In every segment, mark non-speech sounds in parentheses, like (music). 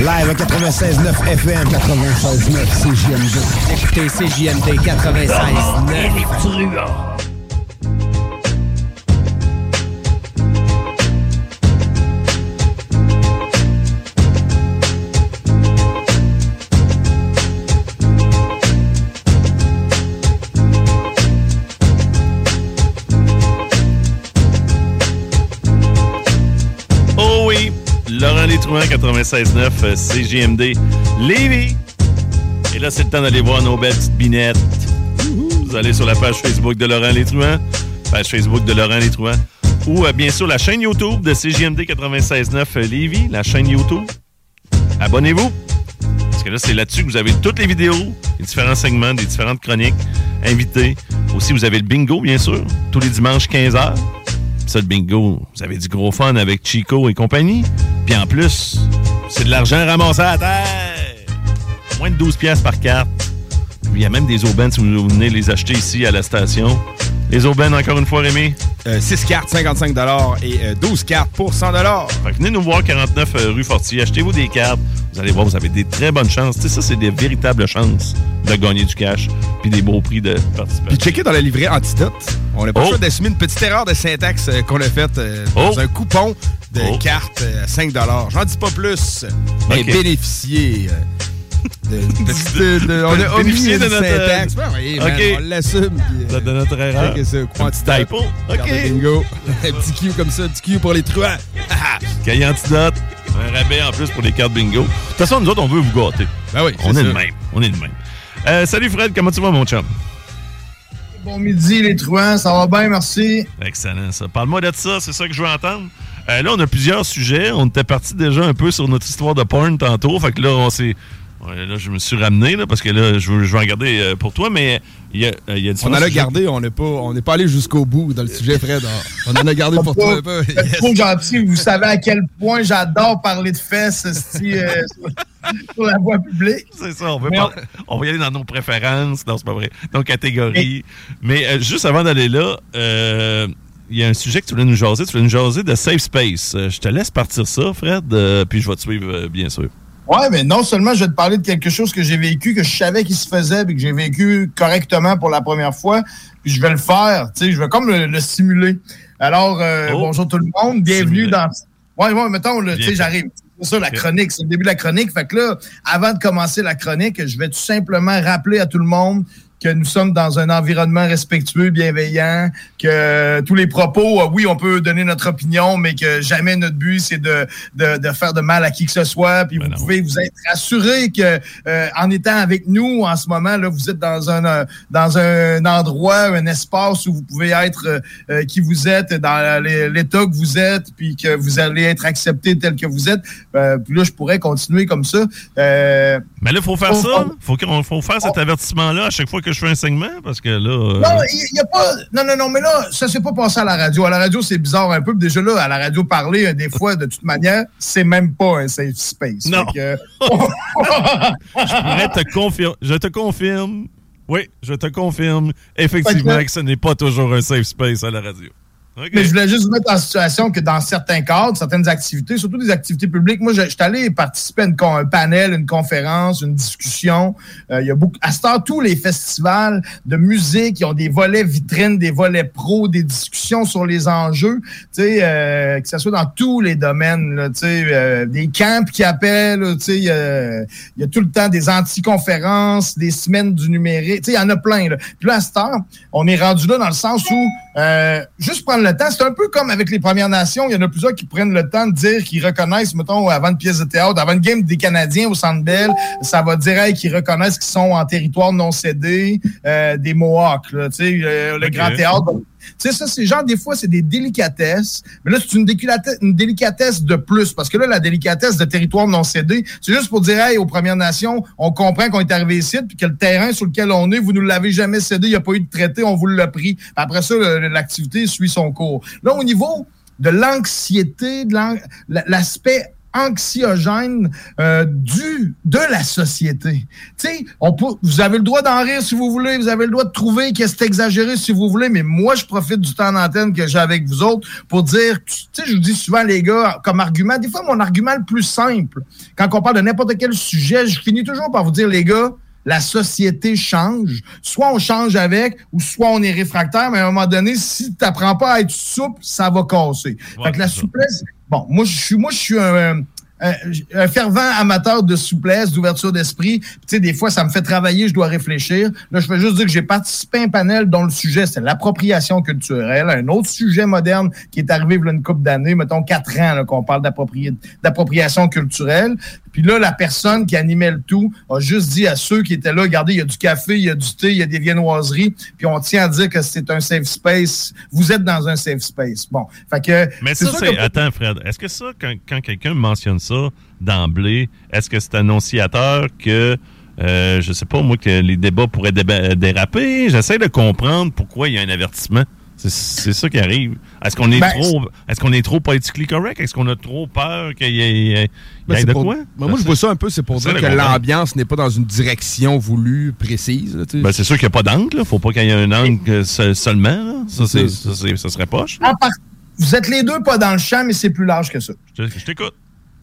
Live à 96.9 FM. 96.9 CJMD. Écoutez CJMD 96.9. Laurent Létrouin, 96.9, euh, CGMD, Lévis. Et là, c'est le temps d'aller voir nos belles petites binettes. Vous allez sur la page Facebook de Laurent Létrouin, page Facebook de Laurent Létrouin, ou euh, bien sûr la chaîne YouTube de CGMD 96.9 euh, Lévis, la chaîne YouTube. Abonnez-vous. Parce que là, c'est là-dessus que vous avez toutes les vidéos, les différents segments, des différentes chroniques, invités. Aussi, vous avez le bingo, bien sûr, tous les dimanches 15h. Bingo, vous avez du gros fun avec Chico et compagnie. Puis en plus, c'est de l'argent ramassé à terre. Moins de 12 pièces par carte. Il y a même des aubaines si vous venez les acheter ici à la station. Les aubaines, encore une fois, Rémi? 6 cartes, 55 et euh, 12 cartes pour 100 Fait que venez nous voir 49 euh, rue Fortier. Achetez-vous des cartes. Vous allez voir, vous avez des très bonnes chances. Tu sais, ça, c'est des véritables chances de gagner du cash puis des beaux prix de participation. Puis checker dans le livret Antidote. On n'a pas Oh. le choix d'assumer une petite erreur de syntaxe euh, qu'on a faite euh, dans Oh. un coupon de Oh. cartes euh, à 5 J'en dis pas plus. Mais euh, de, de- de- on a de notre, euh, syntaxe. Ouais, ouais, man, ok. on l'assume. euh, De notre erreur. Carte OK. de Bingo. (laughs) un petit Q comme ça, un petit Q pour les truands. (laughs) Cahier antidote. Un rabais en plus pour les cartes bingo. De toute façon, nous autres, on veut vous gâter. Ben oui, On est de ça. même. On est de même. Euh, salut Fred, comment tu vas, mon chum? Bon midi, les truands. Ça va bien, merci. Excellent, ça. Parle-moi de ça, c'est ça que je veux entendre. Euh, là, on a plusieurs sujets. On était parti déjà un peu sur notre histoire de porn tantôt. Fait que là, on s'est. Ouais, là, je me suis ramené, là, parce que là, je veux, je veux en garder euh, pour toi, mais il y a, euh, il y a On en a gardé, on n'est pas, on n'est pas allé jusqu'au bout dans le sujet, Fred. On en a gardé pour toi un peu. Vous êtes trop gentil. Vous savez à quel point j'adore parler de fesses euh, sur, la voie publique. C'est ça, on, veut pas- on va y aller dans nos préférences. Non, c'est pas vrai. Nos catégories. Mais euh, juste avant d'aller là, euh, il y a un sujet que tu voulais nous jaser. Tu voulais nous jaser de Safe Space. Euh, je te laisse partir ça, Fred, euh, puis je vais te suivre, euh, bien sûr. Ouais, mais non seulement je vais te parler de quelque chose que j'ai vécu, que je savais qu'il se faisait, puis que j'ai vécu correctement pour la première fois, puis je vais le faire. Tu sais, je vais comme le, le simuler. Alors, euh, Oh. bonjour tout le monde, bienvenue dans. Ouais, ouais, mettons, tu sais, j'arrive. C'est ça, la chronique, c'est le début de la chronique. Fait que là, avant de commencer la chronique, je vais tout simplement rappeler à tout le monde que nous sommes dans un environnement respectueux, bienveillant, que tous les propos, euh, oui, on peut donner notre opinion, mais que jamais notre but, c'est de, de, de faire de mal à qui que ce soit. Puis Ben vous non. pouvez vous être assuré que euh, en étant avec nous en ce moment, là, vous êtes dans un euh, dans un endroit, un espace où vous pouvez être euh, euh, qui vous êtes, dans l'é- l'état que vous êtes, puis que vous allez être accepté tel que vous êtes. Euh, puis là, je pourrais continuer comme ça. Euh, Mais là, il faut faire ça. faut qu'on faut faire cet avertissement-là à chaque fois que je fais un segment, parce que là. euh, Non, il a pas. Non, non, non, mais là, ça s'est pas passé à la radio. À la radio, c'est bizarre un peu. Déjà là, à la radio, parler, euh, des fois, de toute manière, c'est même pas un safe space. Non. Que- (laughs) je pourrais te confirmer. Je te confirme. Oui, je te confirme effectivement que- que ce n'est pas toujours un safe space à la radio. Mais je voulais juste vous mettre en situation que dans certains cadres, certaines activités, surtout des activités publiques, moi, je suis allé participer à un panel, une conférence, une discussion. Euh, il y a beaucoup, à ce temps, tous les festivals de musique, ils ont des volets vitrines, des volets pro, des discussions sur les enjeux, tu sais, euh, que ce soit dans tous les domaines, tu sais, euh, des camps qui appellent, tu sais, il y a tout le temps des anti-conférences, des semaines du numérique, tu sais, il y en a plein. Là. Puis là, à ce temps, on est rendu là dans le sens où juste prendre le temps, c'est un peu comme avec les Premières Nations, il y en a plusieurs qui prennent le temps de dire qu'ils reconnaissent, mettons, avant une pièce de théâtre, avant une game des Canadiens au Centre Bell, ça va dire qu'ils reconnaissent qu'ils sont en territoire non cédé, euh, des Mohawks, tu sais, le Grand Théâtre. Tu sais, ça, c'est genre, des fois, c'est des délicatesses. Mais là, c'est une, délicatesse de plus. Parce que là, la délicatesse de territoire non cédé, c'est juste pour dire, hey, aux Premières Nations, on comprend qu'on est arrivé ici, puis que le terrain sur lequel on est, vous ne l'avez jamais cédé, il n'y a pas eu de traité, on vous l'a pris. Après ça, l'activité suit son cours. Là, au niveau de l'anxiété, de l'aspect anxiogène euh, du de la société. Tu sais, on peut, vous avez le droit d'en rire si vous voulez, vous avez le droit de trouver que c'est exagéré si vous voulez, mais moi je profite du temps d'antenne que j'ai avec vous autres pour dire, tu sais, je vous dis souvent les gars comme argument, des fois mon argument le plus simple, quand on parle de n'importe quel sujet, je finis toujours par vous dire les gars, la société change. Soit on change avec, ou soit on est réfractaire, mais à un moment donné, si tu n'apprends pas à être souple, ça va casser. fait que la souplesse, bon, moi, je suis, moi, je suis un, fervent amateur de souplesse, d'ouverture d'esprit. Tu sais, des fois, ça me fait travailler, je dois réfléchir. Là, je veux juste dire que j'ai participé à un panel dont le sujet, c'est l'appropriation culturelle. Un autre sujet moderne qui est arrivé il y a une couple d'années, mettons quatre ans, qu'on parle d'appropriation culturelle. Puis là, la personne qui animait le tout a juste dit à ceux qui étaient là, regardez, il y a du café, il y a du thé, il y a des viennoiseries, puis on tient à dire que c'est un safe space. Vous êtes dans un safe space. Bon, fait que... Mais ça, c'est... Attends, Fred, est-ce que ça, quand, quand quelqu'un mentionne ça d'emblée, est-ce que c'est annonciateur que... Euh, je sais pas, moi, que les débats pourraient déraper? J'essaie de comprendre pourquoi il y a un avertissement. C'est ça qui arrive. Est-ce qu'on est, ben, trop est-ce qu'on est trop politically correct? Est-ce qu'on a trop peur qu'il y ait, ben, de quoi? Ben, moi, je vois ça un peu, c'est pour dire que l'ambiance n'est pas dans une direction voulue précise. ben, c'est sûr qu'il n'y a pas d'angle. Il ne faut pas qu'il y ait un angle seulement. Ça, ça, ça, serait poche. Vous êtes les deux pas dans le champ, mais c'est plus large que ça. je t'écoute.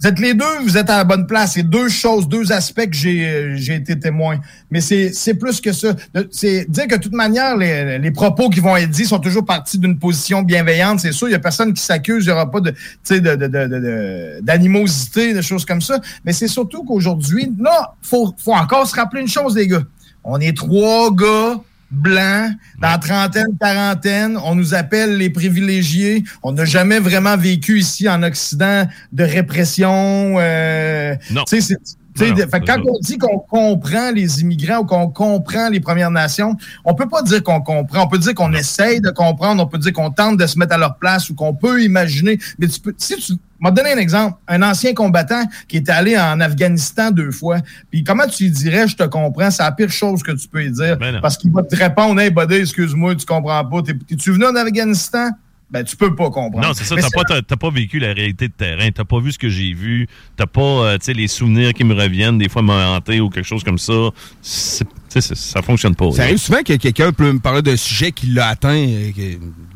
Vous êtes les deux, vous êtes à la bonne place. C'est deux choses, deux aspects que j'ai, j'ai été témoin. Mais c'est, plus que ça. C'est dire que de toute manière, les, les propos qui vont être dits sont toujours partis d'une position bienveillante. C'est sûr, il y a personne qui s'accuse, il n'y aura pas de, de, de, de, d'animosité, de choses comme ça. Mais c'est surtout qu'aujourd'hui, là, faut, faut encore se rappeler une chose, les gars. On est trois gars blancs, dans trentaine, quarantaine. On nous appelle les privilégiés. On n'a jamais vraiment vécu ici en Occident de répression. Euh, non. Quand on dit qu'on comprend les immigrants ou qu'on comprend les Premières Nations, on peut pas dire qu'on comprend. On peut dire qu'on essaye de comprendre. On peut dire qu'on tente de se mettre à leur place ou qu'on peut imaginer. Mais tu peux, si tu m'a donné un exemple. Un ancien combattant qui est allé en Afghanistan deux fois. Puis comment tu lui dirais, je te comprends, c'est la pire chose que tu peux lui dire. Ben parce qu'il va te répondre, hey, buddy, excuse-moi, tu comprends pas. T'es-tu venu en Afghanistan? Ben, tu peux pas comprendre. Non, c'est ça. T'as pas, pas vécu la réalité de terrain. T'as pas vu ce que j'ai vu. T'as pas, euh, tu sais, les souvenirs qui me reviennent, des fois me hanter ou quelque chose comme ça. Ça fonctionne pas. Ça arrive souvent que quelqu'un peut me parler d'un sujet qui l'a atteint. Euh,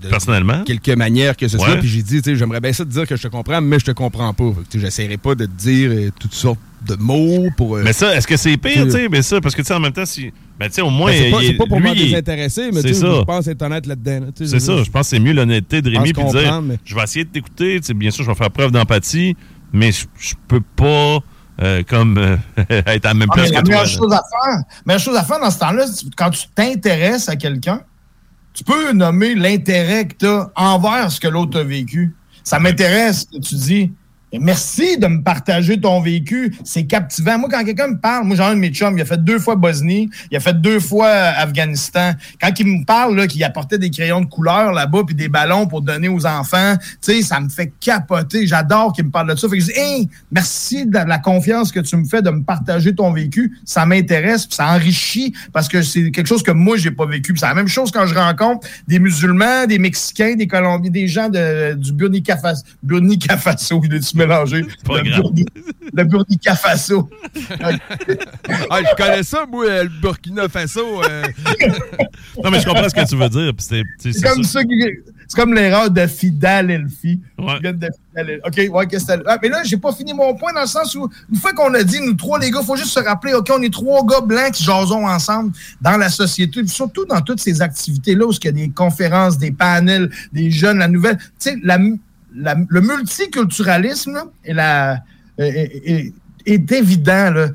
de Personnellement? quelque manière que ce soit. Puis j'ai dit, j'aimerais bien ça te dire que je te comprends, mais je te comprends pas. J'essaierai pas de te dire euh, toutes sortes de mots pour. mais ça, est-ce que c'est pire, tu sais, mais ça, parce que tu sais, en même temps, si ben, tu sais, au moins. Ben, c'est pas, pas, pour me désintéresser, mais tu je pense être honnête là-dedans. c'est ça. Je pense que c'est mieux l'honnêteté de Rémi puis dire je vais essayer de t'écouter. Bien sûr, je vais faire preuve d'empathie, mais je, peux pas. Euh, comme euh, (laughs) être à la même ah, place que la toi. Meilleure chose à faire, meilleure chose à faire dans ce temps-là, quand tu t'intéresses à quelqu'un, tu peux nommer l'intérêt que tu as envers ce que l'autre a vécu. Ça m'intéresse que tu dis merci de me partager ton vécu. C'est captivant. Moi, quand quelqu'un me parle, moi, j'ai un de mes chums, il a fait deux fois Bosnie, il a fait deux fois Afghanistan. Quand il me parle, là, qu'il apportait des crayons de couleur là-bas puis des ballons pour donner aux enfants, tu sais, ça me fait capoter. J'adore qu'il me parle de ça. Fait que je dis, merci de la confiance que tu me fais de me partager ton vécu. Ça m'intéresse ça enrichit parce que c'est quelque chose que moi, j'ai pas vécu. C'est la même chose quand je rencontre des musulmans, des Mexicains, des Colombiens, des gens de, du Burkina Faso. Burkina Faso, (laughs) mélanger. Le, Burkina Faso. ah, je connais ça, moi, euh, le Burkina Faso. Euh. (laughs) non, mais je comprends ce que tu veux dire. C'est comme ça, C'est comme l'erreur de. Ouais. De Philadelphie. OK, ouais, qu'est-ce que? Ah, mais là, j'ai pas fini mon point dans le sens où, une fois qu'on a dit, nous trois, les gars, faut juste se rappeler, OK, on est trois gars blancs qui jasons ensemble dans la société, surtout dans toutes ces activités-là où il y a des conférences, des panels, des jeunes, la nouvelle. Tu sais, la, la- le multiculturalisme là, et la. est- évident. Là.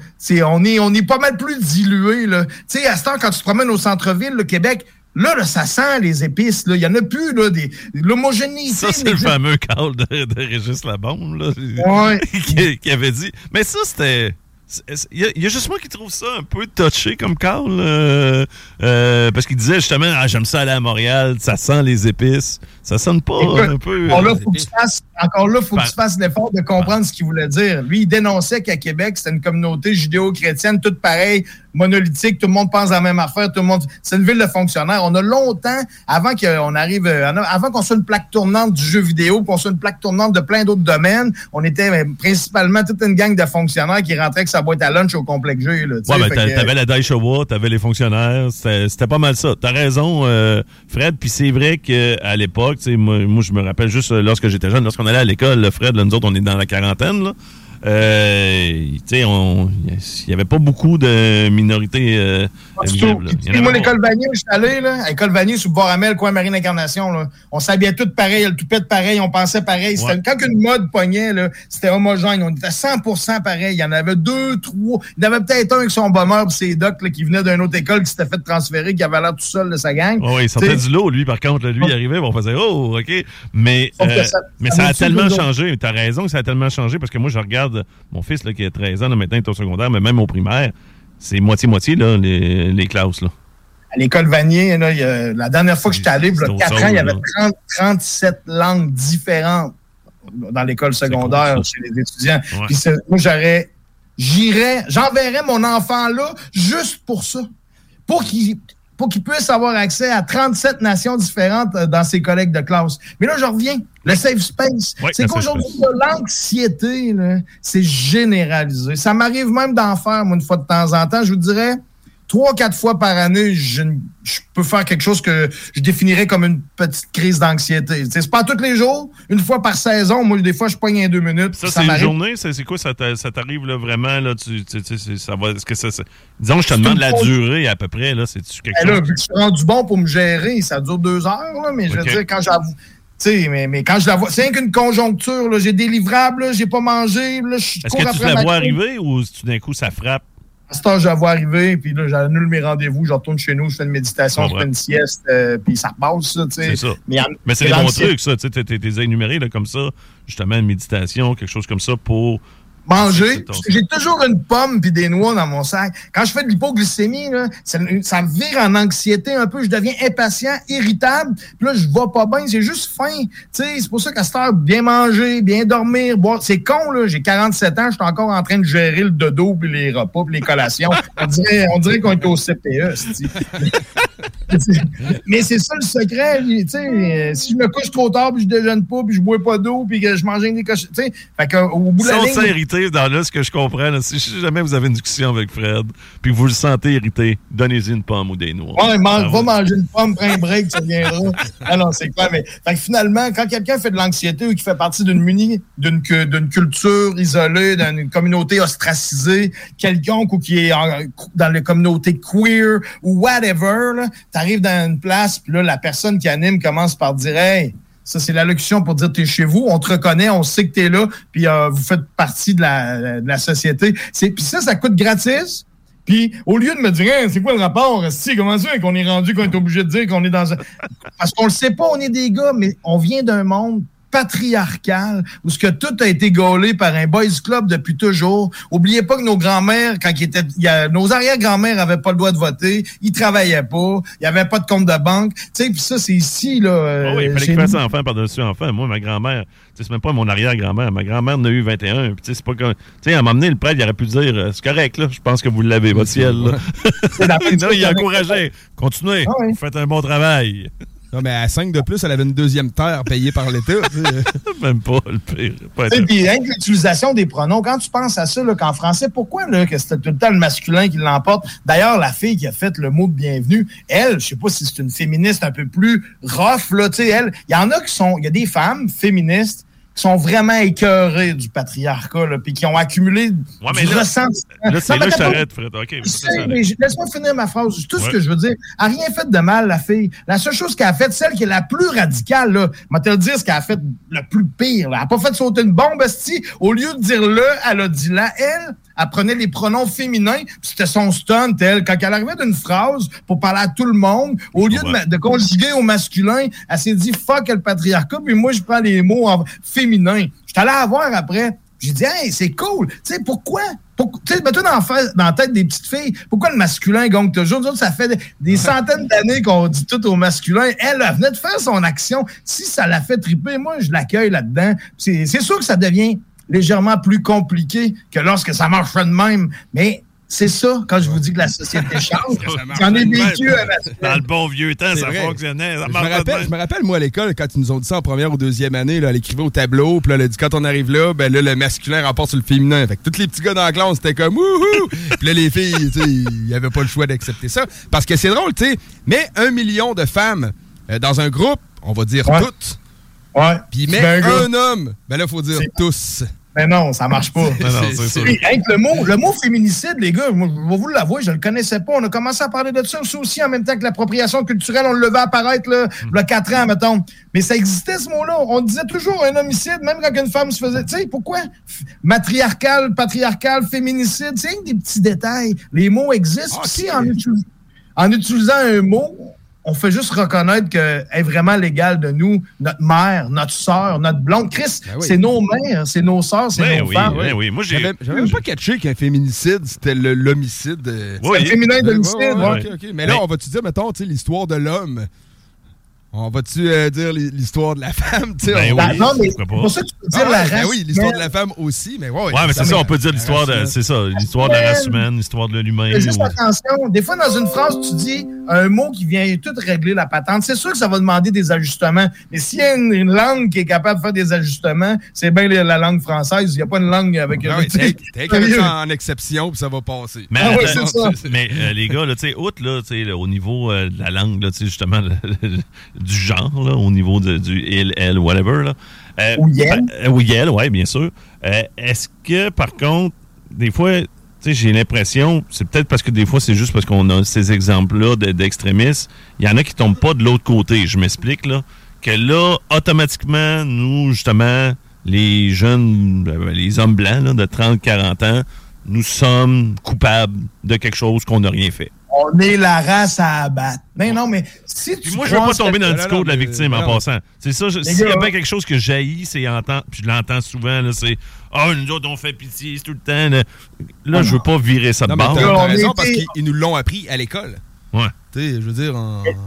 On, est, on est pas mal plus dilué. là. Tu sais, à ce temps, quand tu te promènes au centre-ville, le Québec, là, là, ça sent les épices. Il y en a plus, là, des, l'homogénéité. Ça, c'est le fameux call de, de Régis Labombe, là, Ouais. (laughs) qui, qui avait dit. Mais ça, c'était. Il y, a- il y a juste moi qui trouve ça un peu touché comme call. euh, euh, parce qu'il disait justement ah, J'aime ça aller à Montréal, ça sent les épices. Ça sonne pas Écoute, un peu. Encore là, euh, faut que tu fasses, encore là, faut que tu fasses l'effort de comprendre ce qu'il voulait dire. Lui, il dénonçait qu'à Québec, c'était une communauté judéo-chrétienne, toute pareille, monolithique, tout le monde pense à la même affaire, tout le monde. C'est une ville de fonctionnaires. On a longtemps, avant qu'on arrive, euh, avant qu'on soit une plaque tournante du jeu vidéo, qu'on soit une plaque tournante de plein d'autres domaines, on était euh, principalement toute une gang de fonctionnaires qui rentraient avec sa boîte à lunch au complexe. Là, tu Ouais, ben, que- t'avais la Daishawa, t'avais les fonctionnaires, c'était pas mal ça. T'as raison, euh, Fred, puis c'est vrai qu'à l'époque, moi, moi, je me rappelle juste lorsque j'étais jeune, lorsqu'on allait à l'école, Fred, là, nous autres, on est dans la quarantaine, là. Euh, il y avait pas beaucoup de minorités Puis moi, l'école Vanier, je suis allé, là, l'école Vanier, sous Boramel, coin Marine Incarnation, là. On s'habillait tous pareil, le toupette pareil, on pensait pareil. Ouais. Quand une mode pognait, là, c'était homogène. On était 100% pareil. Il y en avait deux, trois. Il y en avait peut-être un avec son bomber pis ses docs, là, qui venait d'une autre école, qui s'était fait transférer, qui avait l'air tout seul de sa gang. Ouais, il sortait du lot, lui, par contre. là, lui, il arrivait, on faisait Oh, OK. Mais, euh, ça- mais ça ça a tellement changé. Tu as raison que ça a tellement changé parce que moi, je regarde mon fils là, qui a 13 ans, là, maintenant, il est au secondaire, mais même au primaire, c'est moitié-moitié, là, les, les classes. Là. à l'école Vanier, là, il y a- la dernière fois que j'étais allé, il y a C'est 4 autre ans, il y avait là. 30 37 langues différentes dans l'école secondaire cool, chez les étudiants. Ouais. Puis moi, j'aurais, j'irais, j'enverrais mon enfant là juste pour ça. Pour qu'il pour qu'il puisse avoir accès à 37 nations différentes euh, dans ses collègues de classe. Mais là, je reviens. Le safe space. C'est qu'aujourd'hui, l'anxiété, c'est généralisé. Ça m'arrive même d'en faire, moi, une fois de temps en temps. Je vous dirais, trois, quatre fois par année, je, peux faire quelque chose que je définirais comme une petite crise d'anxiété. C'est pas tous les jours, une fois par saison. Moi, des fois, je pogne en deux minutes. Ça, c'est une journée? C'est c'est quoi? Ça t'a- ça t'arrive là, vraiment? Là, tu, tu- tu- c'est- ça va, que ça, Disons, je te C'est demande la durée à peu près. là C'est-tu quelque Ben là, chose? je suis rendu bon pour me gérer, ça dure deux heures, là, mais je veux dire, quand j'avoue. Mais, mais quand je la vois, c'est rien qu'une conjoncture. J'ai des livrables, j'ai pas mangé, là, je Est-ce que tu la vois arriver ou tout d'un coup, ça frappe? À ce temps, je la vois arriver, puis là, j'annule mes rendez-vous, je retourne chez nous, je fais une méditation, je fais une sieste, euh, puis ça passe, ça, tu sais. C'est ça. Mais, c'est des bons trucs, ça. Tu sais, t'es énuméré là, comme ça, justement, une méditation, quelque chose comme ça pour. Manger. C'est J'ai toujours une pomme puis des noix dans mon sac. Quand je fais de l'hypoglycémie, là, ça, ça me vire en anxiété un peu. Je deviens impatient, irritable. Puis là, je vais pas bien. J'ai juste faim. C'est pour ça qu'à cette heure, bien manger, bien dormir, boire. C'est con, là. J'ai 47 ans. Je suis encore en train de gérer le dodo puis les repas puis les collations. (laughs) On dirait, on dirait qu'on est au CPE. (laughs) Mais c'est ça le secret. Euh, si je me couche trop tard puis je déjeune pas puis je bois pas d'eau puis que je mange des cochons. Fait qu'au bout de la ligne. Dans là, ce que je comprends, là, si jamais vous avez une discussion avec Fred, puis que vous le sentez irrité, donnez-y une pomme ou des noix. Ouais, va manger une pomme, prends un break, ça viendra. (laughs) Ah non, c'est clair. Mais fait que finalement, quand quelqu'un fait de l'anxiété ou qui fait partie d'une muni, d'une cu- d'une culture isolée, d'une communauté ostracisée, quelconque ou qui est en- dans les communautés queer ou whatever, tu arrives dans une place, puis là, la personne qui anime commence par dire Hey, ça, c'est l'allocution pour dire t'es chez vous, on te reconnaît, on sait que t'es là, puis euh, vous faites partie de la, de la société. Puis ça, ça coûte gratis. Puis, au lieu de me dire, Hein, c'est quoi le rapport? Si, comment ça qu'on est rendu, qu'on est obligé de dire qu'on est dans un. Parce qu'on le sait pas, on est des gars, mais on vient d'un monde patriarcal où ce que tout a été gaulé par un boys club depuis toujours. Oubliez pas que nos grands-mères, quand ils étaient, il y a- nos arrière-grand-mères avaient pas le droit de voter, ils travaillaient pas, il y avait pas de compte de banque. Tu sais, puis ça, c'est ici, là. euh, Ah oui, il fallait chez qu'il nous. fasse enfant par-dessus enfant. Moi, ma grand-mère, c'est même pas mon arrière-grand-mère. Ma grand-mère en a eu 21. Puis, tu sais, c'est pas comme. Tu sais, elle m'a amené le prêtre, il aurait pu dire euh, c'est correct, là. Je pense que vous l'avez, votre ciel. là. C'est la (laughs) même non, il a avec- encouragé. Continuez. Ah oui. Vous faites un bon travail. Non, mais à 5 de plus, elle avait une deuxième terre payée par l'État. (laughs) Même pas le pire. Et puis, hein, l'utilisation des pronoms, quand tu penses à ça, qu'en français, pourquoi là, que c'était tout le temps le masculin qui l'emporte? D'ailleurs, la fille qui a fait le mot de bienvenue, elle, je sais pas si c'est une féministe un peu plus rough, là, tu sais, elle, il y en a qui sont, il y a des femmes féministes sont vraiment écœurés du patriarcat, puis qui ont accumulé ouais, mais du ressentiment. Là, c'est là que je t'arrête, Fred. OK. Laisse-moi finir ma phrase. Tout ce que je veux dire. Elle n'a rien fait de mal, la fille. La seule chose qu'elle a faite, celle qui est la plus radicale, là, je te dire ce qu'elle a fait le plus pire. Là. Elle n'a pas fait sauter une bombe, esti. Au lieu de dire le, elle a dit là. Elle, elle prenait les pronoms féminins, c'était son stunt, elle. Quand elle arrivait d'une phrase pour parler à tout le monde, au lieu de, de, conjuguer au masculin, elle s'est dit fuck le patriarcat, puis moi je prends les mots en féminin. Je allé la voir après. J'ai dit, hey, c'est cool. Tu sais, pourquoi? tu sais, mets-toi dans, dans, la tête des petites filles. Pourquoi le masculin gagne toujours? Nous autres, ça fait des, centaines d'années qu'on dit tout au masculin. Elle, elle venait de faire son action. Si ça la fait triper, moi, je l'accueille là-dedden. C'est sûr que ça devient légèrement plus compliqué que lorsque ça marche de même. Mais c'est ça, quand je vous dis que la société (laughs) change. J'en ai vécu Dans le bon vieux temps, ça fonctionnait. je, me rappelle, je, me rappelle, moi, à l'école, quand ils nous ont dit ça en première ou deuxième année, là, elle écrivait au tableau, puis là, elle a dit quand on arrive là, ben là, le masculin remporte sur le féminin. Fait que tous les petits gars dans la classe, c'était comme wouhou! (laughs) puis là, les filles, tu sais, ils n'avaient pas le choix d'accepter ça. Parce que c'est drôle, tu sais, mais un million de femmes euh, dans un groupe, on va dire toutes, Ouais. Puis met un, homme. Ben là, il faut dire tous. Mais non, ça marche pas. (laughs) le, mot, le mot féminicide, les gars, je vais vous l'avouer, je le connaissais pas. On a commencé à parler de ça aussi en même temps que l'appropriation culturelle. On le levait apparaître là, quatre ans, mettons. Mais ça existait, ce mot-là. On disait toujours un homicide, même quand une femme se faisait. Tu sais, pourquoi? Matriarcal, patriarcal, féminicide, c'est des petits détails. Les mots existent. aussi en, en utilisant un mot, on fait juste reconnaître qu'elle est vraiment légale de nous, notre mère, notre soeur, notre blonde. Chris, ben c'est nos mères, c'est nos soeurs, c'est ben nos oui, femmes. Ben oui, moi j'ai. J'avais même pas catché qu'un féminicide, c'était l'homicide. C'est le féminin d'homicide. Ouais, Mais là, on va-tu dire, mettons, l'histoire de l'homme? On va-tu euh, dire l'histoire de la (laughs) femme? Ben oui, ben, non, mais c'est pour ça que tu peux dire ah, la race. Ben oui, l'histoire de la femme aussi, mais ouais. Ouais, mais c'est ça, on peut dire l'histoire de, c'est ça, l'histoire de la race humaine, l'histoire de l'humain. Juste attention, des fois, dans une phrase, tu dis un mot qui vient tout régler la patente. C'est sûr que ça va demander des ajustements, mais s'il y a une, langue qui est capable de faire des ajustements, c'est bien la langue française. Il n'y a pas une langue avec... Non, T'es (laughs) en exception, puis ça va passer. Mais, ah mais euh, les gars, là, tu sais, outre, là, au niveau euh, de la langue, là, justement, du genre, là, au niveau de, du il, elle, whatever. Là. Euh, ou yel. Euh, ou yel, oui, bien sûr. Euh, est-ce que, par contre, des fois, j'ai l'impression, c'est peut-être parce que des fois, c'est juste parce qu'on a ces exemples-là d'extrémistes. Il y en a qui tombent pas de l'autre côté. Je m'explique, là. Que là, automatiquement, nous, justement, les jeunes, les hommes blancs là, de 30-40 ans, nous sommes coupables de quelque chose qu'on n'a rien fait on est la race à abattre. Mais non, mais si tu. moi, je veux pas tomber dans le discours de la victime en passant. C'est ça. S'il y a bien quelque chose que jaillit, c'est entendre, puis je l'entends souvent, c'est Ah, oh, nous autres, on fait pitié, c'est tout le temps. Là, je veux pas virer ça de bord. T'as raison, parce qu'ils nous l'ont appris à l'école. Ouais. Je veux dire,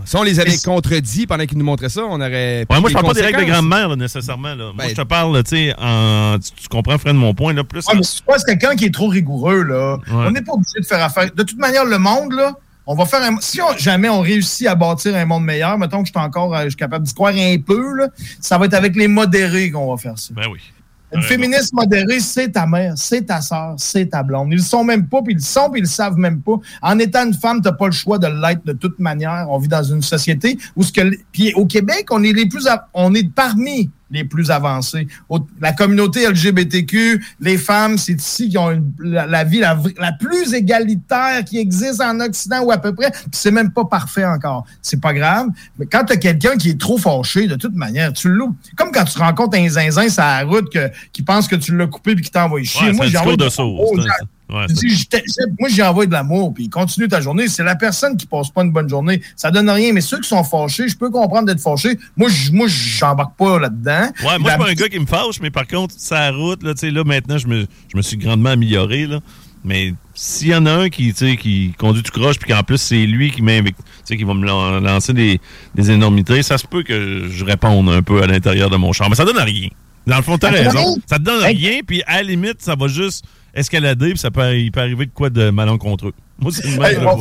si on les avait contredits pendant qu'ils nous montraient ça, on aurait. Ouais, moi, je parle pas des règles de grand-mère, nécessairement. Là. moi, ben, je te parle, tu sais, en... tu, comprends, Fred, mon point. Là, plus, ouais, mais c'est quelqu'un qui est trop rigoureux. là. On n'est pas obligé de faire affaire. De toute manière, le monde, là, on va faire un. Si jamais on réussit à bâtir un monde meilleur, mettons que je suis encore euh, je suis capable d'y croire un peu, là, ça va être avec les modérés qu'on va faire ça. Ben oui. Une féministe modérée, c'est ta mère, c'est ta soeur, c'est ta blonde. Ils le sont même pas, puis ils le sont, puis ils le savent même pas. En étant une femme, t'as pas le choix de l'être de toute manière. On vit dans une société où ce que, puis au Québec, on est les plus, on est parmi les plus avancés. La communauté LGBTQ, les femmes, c'est ici qui ont la, vie la, plus égalitaire qui existe en Occident ou à peu près. c'est même pas parfait encore. C'est pas grave. Mais quand tu as quelqu'un qui est trop fâché, de toute manière, tu le Comme quand tu rencontres un zinzin sur la route que, qui pense que tu l'as coupé puis qui t'envoie chier. Moi, j'ai envoyé de moi, j'y envoie de l'amour, puis continue ta journée. C'est la personne qui passe pas une bonne journée. Ça donne rien. Mais ceux qui sont fâchés, je peux comprendre d'être fâché. Moi, moi, j'embarque pas là-dedans. Ouais, moi, je suis pas un gars qui me fâche, mais par contre, sa route, là, là maintenant, je me, je me suis grandement amélioré, là. Mais s'il y en a un qui, qui conduit tout croche, puis qu'en plus, c'est lui qui, qui va me lancer des, des énormités, ça se peut que je réponde un peu à l'intérieur de mon champ. Mais ça donne rien. Dans le fond, t'as raison. Ça te donne rien, puis à la limite, ça va juste escalader, puis ça peut, il peut arriver de quoi de malencontreux. Moi, c'est Hey, on-.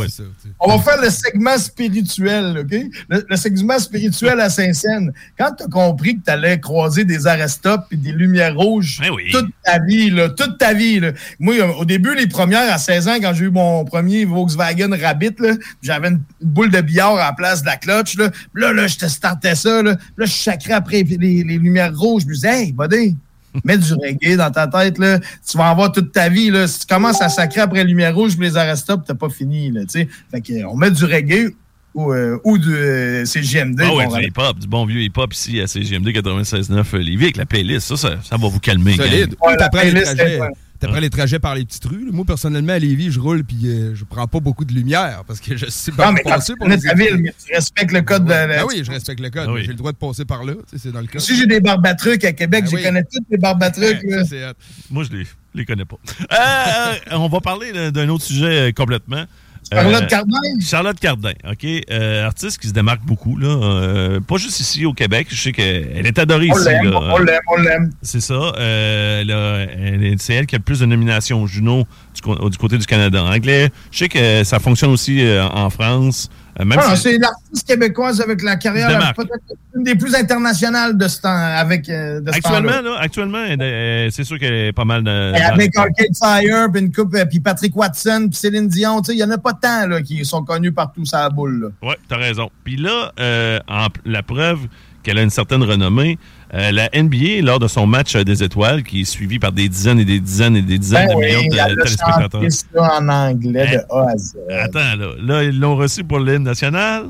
On va faire le segment spirituel, OK? Le, le segment spirituel à Saint-Saëns. Quand tu as compris que tu allais croiser des arestops et des lumières rouges Ben oui. toute ta vie, là, toute ta vie. Là. Moi, euh, au début, les premières, à 16 ans, quand j'ai eu mon premier Volkswagen Rabbit, j'avais une boule de billard à la place de la clutch. Là, là, là je te startais ça. Là, là je chacrais après les, les lumières rouges. Je me disais, hey, buddy, mets du reggae dans ta tête. Là. Tu vas en avoir toute ta vie. Là. Si tu commences à sacrer après les lumières rouges puis les arrêts-stop, t'as pas fini. Là, fait que, on met du reggae ou, euh, ou du euh, CGMD. Ah ouais, bon, du hip-hop, du bon vieux hip-hop ici à CGMD 96.9 Lévis avec la playlist. Ça, ça, ça va vous calmer. Solide. Ouais, la t'apprends les trajets. T'apprends les trajets par les petites rues. Moi, personnellement, à Lévis, je roule puis euh, je prends pas beaucoup de lumière parce que je sais pas tu pour connais les ta ville, mais tu respectes le code de la. Ah oui, je respecte le code. Ah oui. J'ai le droit de passer par là. C'est dans le code. Si j'ai des barbatrucs à Québec, Ah je oui. connais toutes les barbatrucs. Ouais. Moi, je les, les connais pas. Euh, on va parler d'un autre sujet euh, complètement. Charlotte Euh, Cardin. Charlotte Cardin, OK? Euh, artiste qui se démarque beaucoup, là. euh, pas juste ici au Québec. Je sais qu'elle est adorée On ici. là. on l'aime, on l'aime. C'est ça. C'est elle qui a le plus de nominations au Juno du, côté du Canada anglais. Je sais que ça fonctionne aussi en France. Euh, Ah, si- c'est l'artiste québécoise avec la carrière peut-être une des plus internationales de ce temps, avec euh, de ce actuellement, là, actuellement, elle- elle- c'est sûr qu'elle est pas mal de. Avec Arcade Fire, puis une coupe, euh, puis Patrick Watson, puis Céline Dion, il y en a pas tant là, qui sont connus partout la boule. Ouais, t'as raison. Puis là, euh, en- la preuve qu'elle a une certaine renommée, euh, la NBA, lors de son match euh, des étoiles, qui est suivi par des dizaines et des dizaines et des dizaines Ben de oui, millions de téléspectateurs. ça en anglais de A à Z. Attends, là. Là, ils l'ont reçu pour l'hymne national.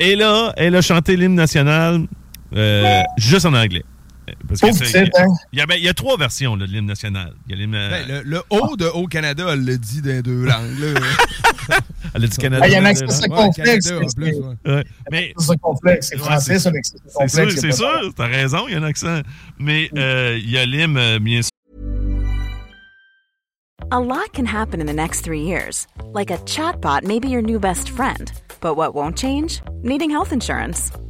Et là, elle a chanté l'hymne national euh, juste en anglais. Parce que hein? il, y a, ben, il y a trois versions là, de l'hymne national. Il y a l'hymne. Ben, le, le haut de Haut-Canada, elle le dit dans deux langues. là. (laughs) elle a dit Canada. Ah, il y a un. Canada, ouais. Ouais. Mais C'est complexe, c'est français, c'est- un sûr, circonflexe, c'est sûr. T'as raison, il y a un accent. Mais euh, il y a l'hymne, euh, bien sûr. A lot can happen in the next three years. Like a chatbot may be your new best friend. But what won't change? Needing health insurance.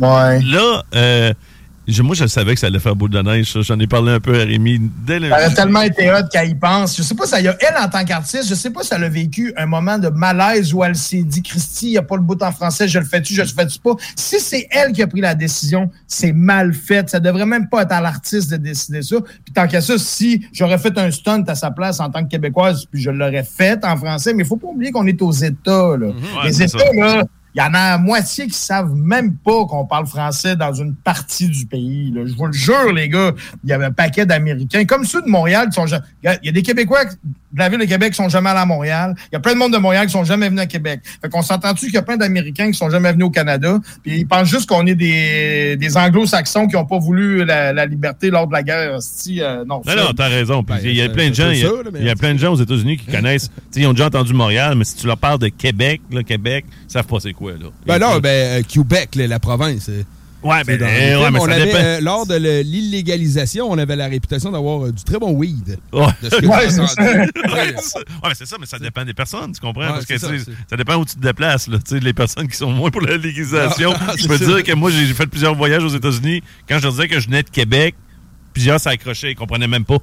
Ouais. Là, euh, je- moi, je savais que ça allait faire boule de neige. J'en ai parlé un peu à Rémi dès le. Ça aurait tellement été hot qu'elle y pense. Je sais pas si elle, a- elle, en tant qu'artiste, je sais pas si elle a vécu un moment de malaise où elle s'est dit, Christy, il n'y a pas le bout en français, je le fais-tu, je le fais-tu pas? Si c'est elle qui a pris la décision, c'est mal fait. Ça devrait même pas être à l'artiste de décider ça. Puis tant qu'à ça, si j'aurais fait un stunt à sa place en tant que Québécoise, puis je l'aurais fait en français, mais il faut pas oublier qu'on est aux États, là. Ouais, Les États, ça. là, il y en a la moitié qui savent même pas qu'on parle français dans une partie du pays. là. Je vous le jure, les gars, il y avait un paquet d'Américains, comme ceux de Montréal, qui sont il y a des Québécois de la ville de Québec qui sont jamais allés à Montréal. Il y a plein de monde de Montréal qui sont jamais venus à Québec. Fait qu'on s'entend-tu qu'il y a plein d'Américains qui sont jamais venus au Canada, puis ils pensent juste qu'on est des, des anglo-saxons qui ont pas voulu la, la liberté lors de la guerre. euh, non, Non, non, t'as raison. Puis Ben, il y a plein de gens, il y a, ça, là, mais il y a en plein de gens aux États-Unis qui connaissent. Ils ont déjà entendu Montréal, mais si tu leur parles de Québec, là, Québec, ils savent pas c'est quoi. Là? Ben non, ben euh, Québec, là, la province. euh, Ouais, c'est ben, dans euh, les ouais, mais on ça avait, dépend. euh, lors de le- l'illégalisation, on avait la réputation d'avoir euh, du très bon weed. Ouais. De ce que Ouais, j'ai c'est entendu. ça. Ouais, c'est ça. Ouais, mais c'est ça, mais ça dépend des personnes, tu comprends? Ouais, Parce que c'est tu ça, c'est- dépend où tu te déplaces. Là. Tu sais, Les personnes qui sont moins pour la légalisation. Ah, je c'est peux te ça. dire que moi, j'ai j'ai fait plusieurs voyages aux États-Unis. Quand je leur disais que je venais de Québec, plusieurs s'accrochaient, ils comprenaient même pas.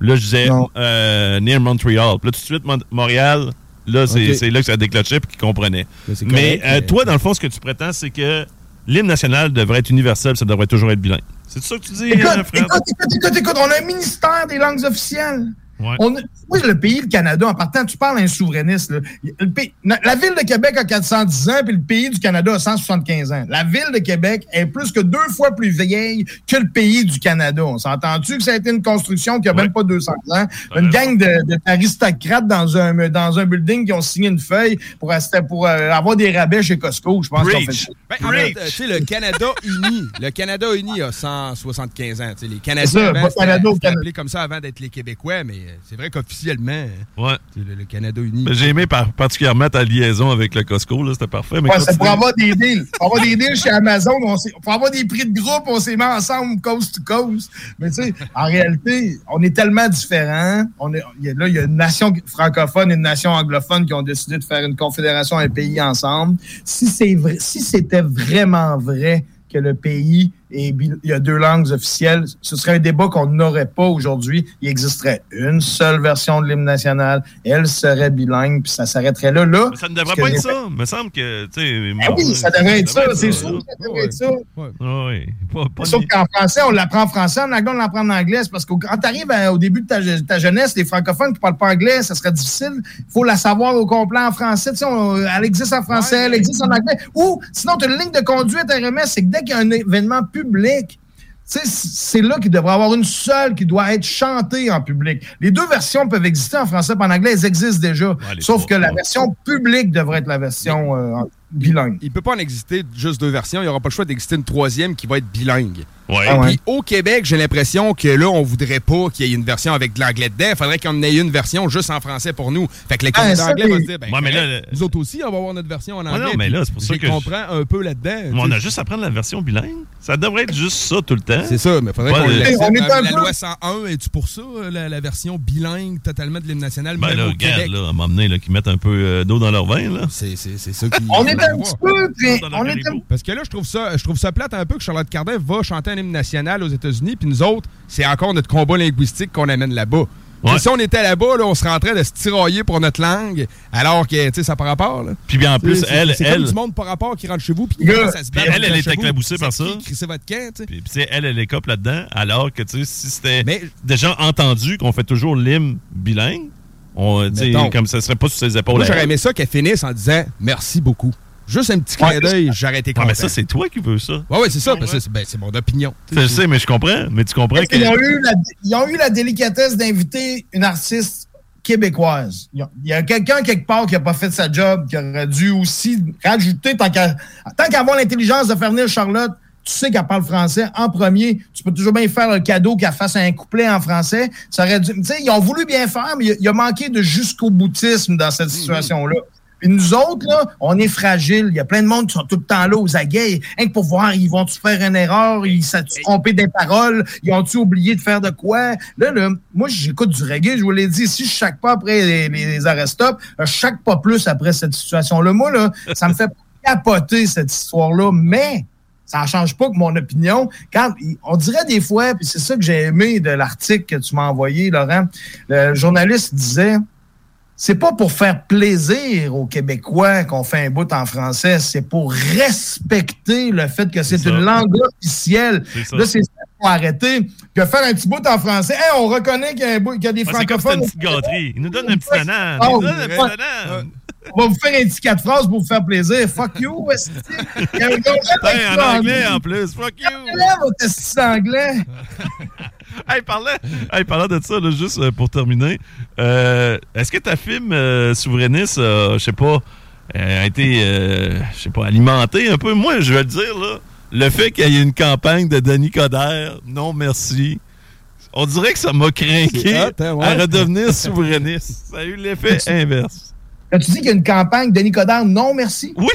Là, je disais Non. euh, near Montreal. Puis là, tout de suite, Mon- Montréal, là, c'est là que ça déclenchait puis qu'ils comprenaient. Mais Mais euh, mais- toi, dans le fond, ce que tu prétends, c'est que l'hymne national devrait être universel, ça devrait toujours être bilingue. C'est ça que tu dis, Écoute, euh, Fred? écoute, écoute, écoute, écoute, on a un ministère des langues officielles. On, oui, le pays, le Canada, en partant, tu parles à un souverainiste. Là. Le pays, la ville de Québec a 410 ans, puis le pays du Canada a 175 ans. La ville de Québec est plus que deux fois plus vieille que le pays du Canada. On s'entend-tu que ça a été une construction qui a même pas 200 ans? Une gang d'aristocrates dans un, dans un building qui ont signé une feuille pour, pour euh, avoir des rabais chez Costco. Je pense fait ben, tu sais, le Canada (laughs) uni, le Canada uni a 175 ans. les Canadiens, appelé comme ça avant d'être les Québécois, mais euh, c'est vrai qu'officiellement, ouais. le, Canada uni. J'ai aimé particulièrement ta liaison avec le Costco, c'était parfait. Mais c'est pour avoir des deals. Pour avoir des deals chez Amazon, on pour avoir des prix de groupe, on s'est mis ensemble coast to coast. Mais tu sais, en réalité, on est tellement différents. On est, là, il y a une nation francophone et une nation anglophone qui ont décidé de faire une confédération, un pays ensemble. Si c'est vrai, si c'était vraiment vrai que le pays il y a deux langues officielles. Ce serait un débat qu'on n'aurait pas aujourd'hui. Il existerait une seule version de l'hymne national. Elle serait bilingue, puis ça s'arrêterait là. là ça ne devrait pas être ça. Il me semble que. Ah oui, ça devrait être ça. C'est sûr que ça devrait être ça. Oui. Sauf qu'en français, on l'apprend en français. En anglais, on l'apprend en anglais. Parce que quand tu arrives au début de ta, jeunesse, les francophones qui ne parlent pas anglais, ça serait difficile. Il faut la savoir au complet en français. Elle existe en français, elle existe en anglais. Ou sinon, tu as une ligne de conduite RMS, c'est que dès qu'il y a un événement public. C'est là qu'il devrait y avoir une seule qui doit être chantée en public. Les deux versions peuvent exister en français et en anglais, elles existent déjà. sauf que la version publique devrait être la version euh, bilingue. Il ne peut pas en exister juste deux versions. Il n'y aura pas le choix d'exister une troisième qui va être bilingue. Ouais. Ah Puis au Québec, j'ai l'impression que là, on voudrait pas qu'il y ait une version avec de l'anglais dedans. Il faudrait qu'on ait une version juste en français pour nous. Fait que le Canada anglais va se dire, ben, mais là, nous autres aussi, on va avoir notre version en anglais. non, mais là, c'est pour ça que. Je comprends un peu là-dedans. on a juste à prendre la version bilingue. Ça devrait être juste ça tout le temps. C'est ça, mais faudrait qu'on le on est La loi 101, es-tu pour ça, la, version bilingue totalement de l'hymne national? Ben là, regarde, là, à m'amener, là, qu'ils mettent un peu euh, d'eau dans leur vin, là. C'est ça qui. on est un petit peu. On est Parce que là, je trouve ça, je trouve ça plate un peu que Charlotte Cardin va chanter un hymne national aux États-Unis, puis nous autres, c'est encore notre combat linguistique qu'on amène là-bas. Si on était là-bas, là, on serait en train de se tirailler pour notre langue, alors que, tu sais, ça par rapport. Là. Puis bien en plus, elle, c'est elle. comme du monde par rapport qui rentre chez vous, puis ça se bat. elle, elle est éclaboussée par ça. Crissez votre camp, tu sais? Puis, elle, elle est cop là-dedans, alors que, tu sais, si c'était déjà entendu qu'on fait toujours l'hymne bilingue, on, comme ça serait pas sur ses épaules. Moi, j'aurais aimé ça qu'elle finisse en disant merci beaucoup. Juste un petit clin d'œil, j'aurais été content. mais ça, c'est toi qui veux ça. Oui, ouais, c'est ça, parce que ben, c'est mon opinion. Je sais, mais je comprends. Mais tu comprends qu'ils ont, eu la, ils ont eu la délicatesse d'inviter une artiste québécoise. Il y a, quelqu'un quelque part qui n'a pas fait sa job, qui aurait dû aussi rajouter, tant qu'à avoir l'intelligence de faire venir Charlotte, tu sais qu'elle parle français en premier. Tu peux toujours bien faire un cadeau qu'elle fasse un couplet en français. Ça aurait dû, ils ont voulu bien faire, mais il y a manqué de jusqu'au boutisme dans cette mm-hmm. situation-là. Et nous autres, là, on est fragiles. Il y a plein de monde qui sont tout le temps là aux aguets. Que pour voir, ils vont-tu faire une erreur? Ils sont trompé des paroles? Ils ont-tu oublié de faire de quoi? Là, là moi, j'écoute du reggae. Je vous l'ai dit, si je chaque pas après les, les je chaque pas plus après cette situation-là. Moi, là, ça me fait capoter cette histoire-là. Mais ça ne change pas que mon opinion. Quand on dirait des fois, puis c'est ça que j'ai aimé de l'article que tu m'as envoyé, Laurent, le journaliste disait c'est pas pour faire plaisir aux Québécois qu'on fait un bout en français, c'est pour respecter le fait que c'est une langue officielle. Là, c'est ça pour arrêter. Puis faire un petit bout en français. on reconnaît qu'il y, a, des francophones. C'est une petite gâterie. Il nous donne un petit banane. Il nous donne un petit banane. On va vous faire un petit quatre phrases pour vous faire plaisir. Fuck you, y un en anglais en plus. Fuck you. votre anglais. (laughs) (laughs) hey, parlant, de ça, juste euh, pour terminer, euh, est-ce que ta film euh, souverainiste, je sais pas, a été, je sais pas, alimenté un peu? Moi, je vais le dire, là, le fait qu'il y ait une campagne de Denis Coderre, non merci, on dirait que ça m'a craqué hein, à redevenir souverainiste. Ça a eu l'effet (laughs) inverse. As-tu dit qu'il y a une campagne de Nicodère non merci? Oui.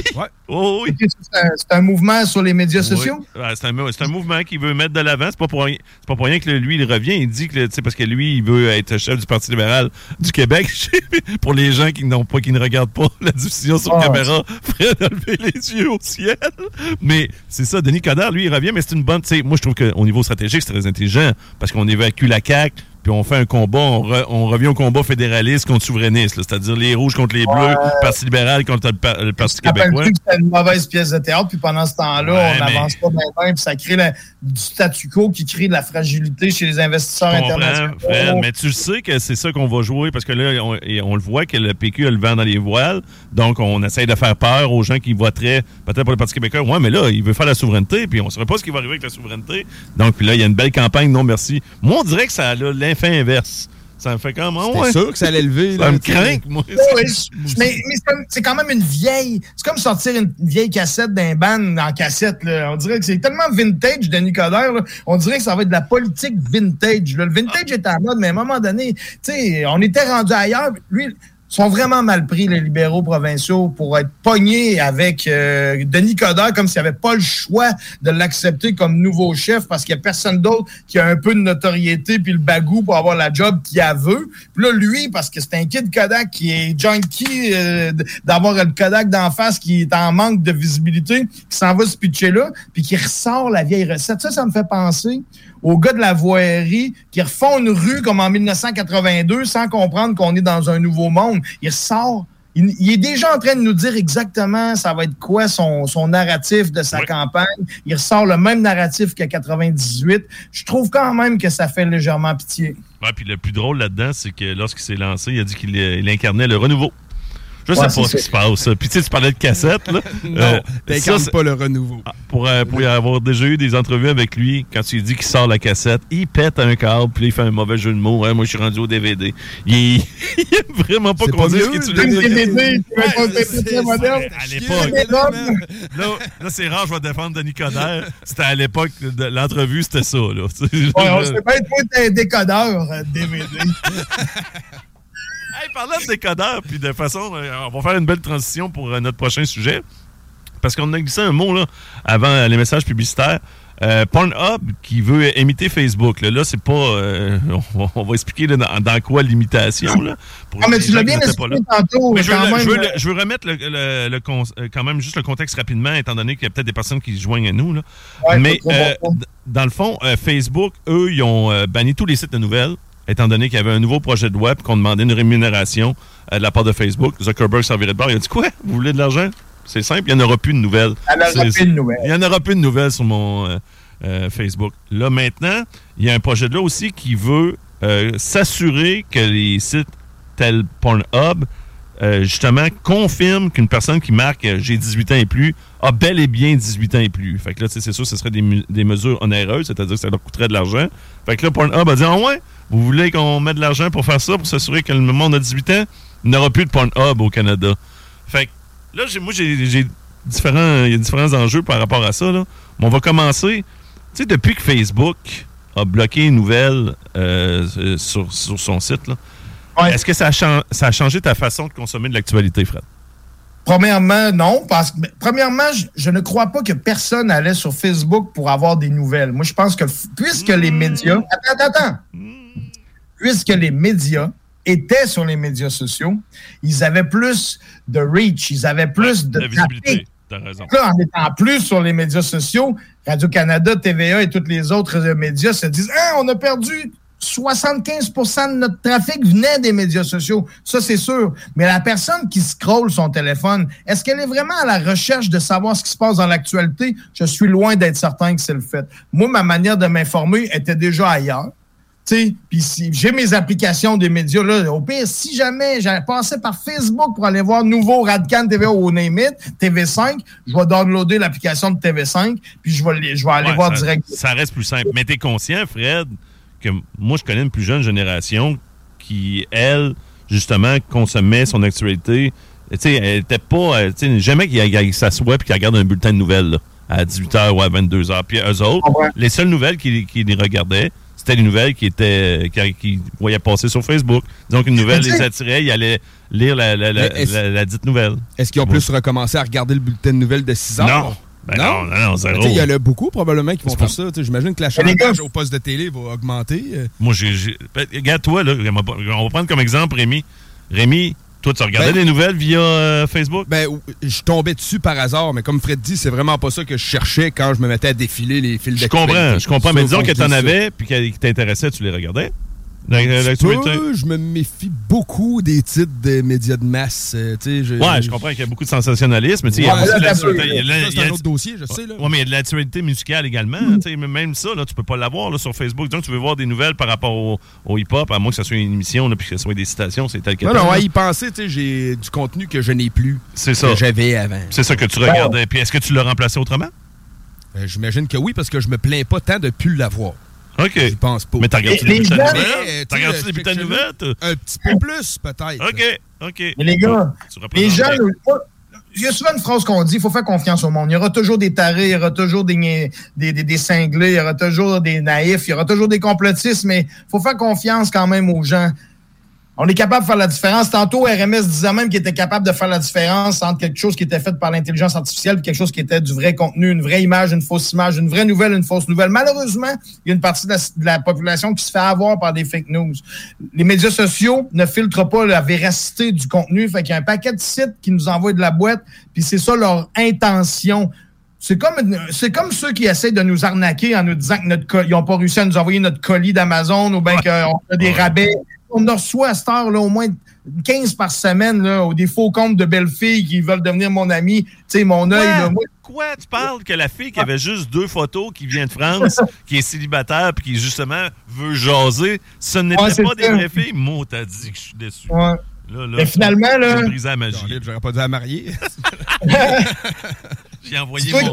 Oh, oui. C'est un, mouvement sur les médias sociaux? c'est un, mouvement qu'il veut mettre de l'avant. C'est pas pour rien, pas pour rien que lui, il revient. Il dit que, parce que lui, il veut être chef du Parti libéral du Québec. (laughs) pour les gens qui n'ont pas, qui ne regardent pas la diffusion sur ah, caméra, prêt à lever les yeux au ciel. Mais c'est ça, Denis Coderre, lui, il revient, mais c'est une bonne, moi, je trouve qu'au niveau stratégique, c'est très intelligent parce qu'on évacue la CAQ puis on fait un combat, on, re- on revient au combat fédéraliste contre souverainiste, c'est-à-dire les rouges contre les bleus, le Parti libéral contre le, par- le Parti québécois. C'était une mauvaise pièce de théâtre, puis pendant ce temps-là, Ouais, on mais- n'avance pas bien, puis ça crée la- du statu quo qui crée de la fragilité chez les investisseurs internationaux. Fred, mais tu sais que c'est ça qu'on va jouer parce que là, on, et on le voit que le PQ a le vent dans les voiles. Donc, on essaye de faire peur aux gens qui voteraient peut-être pour le Parti québécois. Ouais, mais là, il veut faire la souveraineté, puis on ne saurait pas ce qui va arriver avec la souveraineté. Donc, puis là, il y a une belle campagne, non merci. Moi, on dirait que ça a là, l'effet inverse. Ça me fait comme. C'était ouais. sûr que ça allait lever. Ça là, me craint, moi. Ouais, mais mais c'est quand même une vieille. C'est comme sortir une vieille cassette d'un band en cassette. Là. On dirait que c'est tellement vintage, Denis Coderre. là. On dirait que ça va être de la politique vintage. là. Le vintage est à mode, mais à un moment donné, tu sais, on était rendu ailleurs. Lui, sont vraiment mal pris, les libéraux provinciaux, pour être pognés avec euh, Denis Coderre, comme s'il n'y avait pas le choix de l'accepter comme nouveau chef, parce qu'il n'y a personne d'autre qui a un peu de notoriété puis le bagou pour avoir la job qu'il a veut. Puis là, lui, parce que c'est un kid Kodak qui est junkie euh, d'avoir le Kodak d'en face qui est en manque de visibilité, qui s'en va se pitcher là, puis qui ressort la vieille recette. Ça, ça me fait penser aux gars de la voirie qui refont une rue comme en 1982 sans comprendre qu'on est dans un nouveau monde. Il ressort. Il, il est déjà en train de nous dire exactement ça va être quoi son, son narratif de sa campagne. Il ressort le même narratif qu'à 98. Je trouve quand même que ça fait légèrement pitié. Ouais, puis le plus drôle là-dedans, c'est que lorsqu'il s'est lancé, il a dit qu'il euh, incarnait le renouveau. Je sais Ouais, pas ce qui se passe. Puis tu sais, tu parlais de cassette, là. (laughs) Non, Euh, t'incarnes ça, c'est- pas le renouveau. pour, euh, pour y avoir déjà eu des entrevues avec lui, quand tu lui dis qu'il sort la cassette, il pète un câble, puis là, il fait un mauvais jeu de mots. Ouais, moi, je suis rendu au DVD. Il, (laughs) il aime vraiment pas C'est qu'on pas dise mieux, que tu DVD, veux pas être. À l'époque. mais là, Là, c'est rare, je vais défendre Denis Coderre. C'était à l'époque de l'entrevue, c'était ça. Là. (laughs) Ouais, on sait t'es un décodeur euh, DVD. Parlant de décodeur, puis de façon, euh, on va faire une belle transition pour euh, notre prochain sujet. Parce qu'on a glissé un mot là, avant les messages publicitaires. Euh, Pornhub qui veut imiter Facebook. Là, là c'est pas. euh, on, va, on va expliquer là, dans, dans quoi l'imitation. Ah, mais tu l'as bien expliqué tantôt. Mais je veux, quand le- même, je veux le- je veux remettre le, le- quand même juste le contexte rapidement, étant donné qu'il y a peut-être des personnes qui se joignent à nous. Là. Ouais, Mais euh, bon. dans le fond, Facebook, eux, ils ont banni tous les sites de nouvelles, étant donné qu'il y avait un nouveau projet de web qu'on demandait une rémunération euh, de la part de Facebook. Zuckerberg s'en virait de bord. Il a dit quoi? Vous voulez de l'argent? C'est simple, il n'y en aura plus de nouvelles. Il n'y en aura plus de nouvelles. Il n'y en aura plus de nouvelles sur mon euh, euh, Facebook. Là, maintenant, il y a un projet de loi aussi qui veut s'assurer que les sites tels Pornhub, euh, justement, confirment qu'une personne qui marque euh, j'ai 18 ans et plus a bel et bien 18 ans et plus. Fait que là, c'est sûr, ce serait des, mesures onéreuses, c'est-à-dire que ça leur coûterait de l'argent. Fait que là, Pornhub a dit Ah ouais, vous voulez qu'on mette de l'argent pour faire ça, pour s'assurer que le monde a 18 ans? Il n'y aura plus de Pornhub au Canada. Fait que là, moi, j'ai différents, y a différents enjeux par rapport à ça. Mais on va commencer. Tu sais, depuis que Facebook a bloqué les nouvelles euh, euh, sur, sur son site, là, Ouais. est-ce que ça a, chan- ça a changé ta façon de consommer de l'actualité, Fred? Premièrement, non, parce que ben, premièrement, je, je ne crois pas que personne allait sur Facebook pour avoir des nouvelles. Moi, je pense que puisque les médias. Attends, attends, attends. Puisque les médias étaient sur les médias sociaux, ils avaient plus de reach, ils avaient plus de visibilité. raison. Là, en étant plus sur les médias sociaux, Radio-Canada, TVA et tous les autres médias se disent Ah, on a perdu 75% de notre trafic venait des médias sociaux. Ça, c'est sûr. Mais la personne qui scrolle son téléphone, est-ce qu'elle est vraiment à la recherche de savoir ce qui se passe dans l'actualité? Je suis loin d'être certain que c'est le fait. Moi, ma manière de m'informer était déjà ailleurs. Tu sais, Puis si j'ai mes applications des médias, là, au pire, si jamais j'avais passé par Facebook pour aller voir nouveau Radcan TV ou Name It, TV5, je vais downloader l'application de TV5, puis je vais, les- je vais aller Ouais, voir ça, direct. Ça reste plus simple. Mais t'es conscient, Fred, que moi, je connais une plus jeune génération qui, elle, justement, consommait son actualité. Tu sais, elle était pas. euh, Tu sais, jamais qu'il qu'il s'assoit et qu'il regarde un bulletin de nouvelles là, à 18h ou à 22h. Puis eux autres, Ouais. les seules nouvelles qu'ils qu'ils regardaient, c'était les nouvelles qui étaient qui, qui voyaient passer sur Facebook. Donc, une nouvelle les attirait, ils allaient lire la, la, la- la dite nouvelle. Est-ce qu'ils ont plus recommencé à regarder le bulletin de nouvelles de 6 heures? Non. Ben non, non, non, zéro. Il y en a beaucoup probablement qui vont faire pas- ça. J'imagine que la au poste de télé va augmenter. euh. Moi, j'ai. ben, Regarde, toi, là, on va prendre comme exemple Rémi. Rémi, toi, tu regardais Ben- les nouvelles via euh, Facebook? Ben, je tombais dessus par hasard, mais comme Fred dit, c'est vraiment pas ça que je cherchais quand je me mettais à défiler les fils Je comprends, je comprends. Mais disons que t'en avais, puis qui t'intéressait, tu les regardais. Je me méfie beaucoup des titres des médias de masse. Euh, je, ouais, je comprends qu'il y a beaucoup de sensationnalisme. il y a, c'est un autre dossier, je sais. Là. Ouais, mais il y a de l'actualité musicale également. Même ça, là, tu peux pas l'avoir sur Facebook. Donc, tu veux voir des nouvelles par rapport au, hip-hop, à moins que ce soit une émission, puis que ce soit des citations, c'est tel Non, non, à y penser, j'ai du contenu que je n'ai plus. C'est ça. Que j'avais avant. C'est ça que tu regardais. Puis est-ce que tu l'as remplacé autrement? Ben, j'imagine que oui, parce que je me plains pas tant de plus l'avoir. OK. Je pense pas. Mais t'as regardé les bulletins nouvelles? T'as regardé les bulletins nouvelles? Un petit peu plus, peut-être. OK, OK. Mais les gars, les gens, il y a souvent une phrase qu'on dit, il faut faire confiance au monde. Il y aura toujours des tarés, il y aura toujours des, des, des, cinglés, il y aura toujours des naïfs, il y aura toujours des complotistes, mais il faut faire confiance quand même aux gens on est capable de faire la différence. Tantôt, RMS disait même qu'il était capable de faire la différence entre quelque chose qui était fait par l'intelligence artificielle et quelque chose qui était du vrai contenu, une vraie image, une fausse image, une vraie nouvelle, une fausse nouvelle. Malheureusement, il y a une partie de la, population qui se fait avoir par des fake news. Les médias sociaux ne filtrent pas la véracité du contenu. Fait qu'il y a un paquet de sites qui nous envoient de la boîte, puis c'est ça leur intention. C'est comme, c'est comme ceux qui essaient de nous arnaquer en nous disant qu'ils n'ont pas réussi à nous envoyer notre colis d'Amazon ou bien qu'on a des rabais on en reçoit à cette heure là, au moins 15 par semaine, là, ou des faux comptes de belles filles qui veulent devenir mon ami. Tu sais, mon œil. Quoi? Tu parles que la fille qui avait juste deux photos, qui vient de France, (laughs) qui est célibataire, puis qui, justement, veut jaser, ce n'était pas des vraies filles? Moi, t'as dit que je suis déçu. Ouais. Là, là, Mais finalement, là. brisé la magie. J'aurais pas dit à marier. (laughs) J'ai envoyé, mon...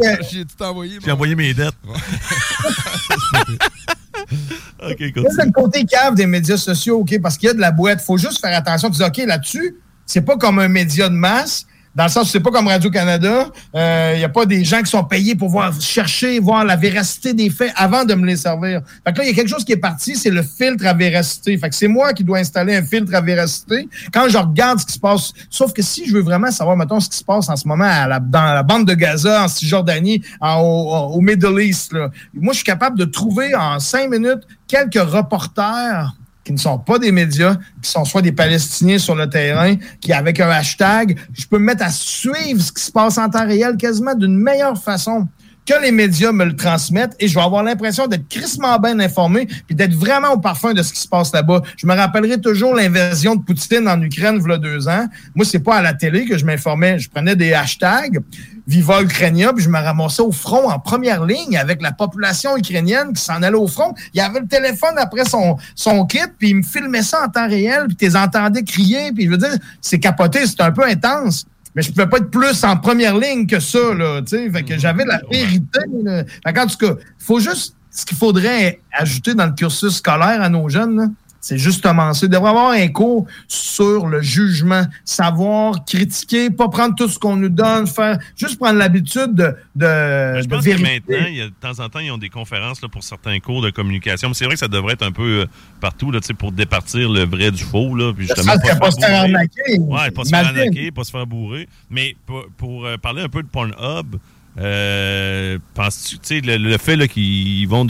J'ai envoyé mes dettes. (laughs) (laughs) OK, C'est le côté cave des médias sociaux, OK, parce qu'il y a de la boîte. Il faut juste faire attention. Tu dis, OK, là-dessus, c'est pas comme un média de masse. Dans le sens, c'est pas comme Radio-Canada. Il euh, n'y a pas des gens qui sont payés pour voir, chercher, voir la véracité des faits avant de me les servir. Fait que là, il y a quelque chose qui est parti, c'est le filtre à véracité. Fait que c'est moi qui dois installer un filtre à véracité quand je regarde ce qui se passe. Sauf que si je veux vraiment savoir, mettons, ce qui se passe en ce moment dans la bande de Gaza, en Cisjordanie, en, au, Middle East, moi, je suis capable de trouver en cinq minutes quelques reporters qui ne sont pas des médias, qui sont soit des Palestiniens sur le terrain, qui avec un hashtag, je peux me mettre à suivre ce qui se passe en temps réel quasiment d'une meilleure façon que les médias me le transmettent et je vais avoir l'impression d'être crissement bien informé puis d'être vraiment au parfum de ce qui se passe là-bas. Je me rappellerai toujours l'invasion de Poutine en Ukraine il y a deux ans. Moi, c'est pas à la télé que je m'informais. Je prenais des hashtags Viva Ukrainia, puis je me ramassais au front en première ligne avec la population ukrainienne qui s'en allait au front. Il y avait le téléphone après son, son kit, puis il me filmait ça en temps réel, puis tu les entendais crier, puis je veux dire, c'est capoté, c'est un peu intense mais je pouvais pas être plus en première ligne que ça, là, tu sais. Fait que j'avais la vérité, là. Fait en tout cas, il faut juste, ce qu'il faudrait ajouter dans le cursus scolaire à nos jeunes, là, c'est justement ça. Il devrait avoir un cours sur le jugement, savoir critiquer, pas prendre tout ce qu'on nous donne, faire juste prendre l'habitude de, de, Je pense que maintenant, il y a, de temps en temps, ils ont des conférences là, pour certains cours de communication. Mais c'est vrai que ça devrait être un peu euh, partout là, pour départir le vrai du faux. Là, puis justement, pas, pas se faire arnaquer. Ouais, pas se faire arnaquer, pas se faire bourrer. Mais pour, pour euh, parler un peu de Pornhub, euh, penses-tu, tu sais, le, fait qu'ils vont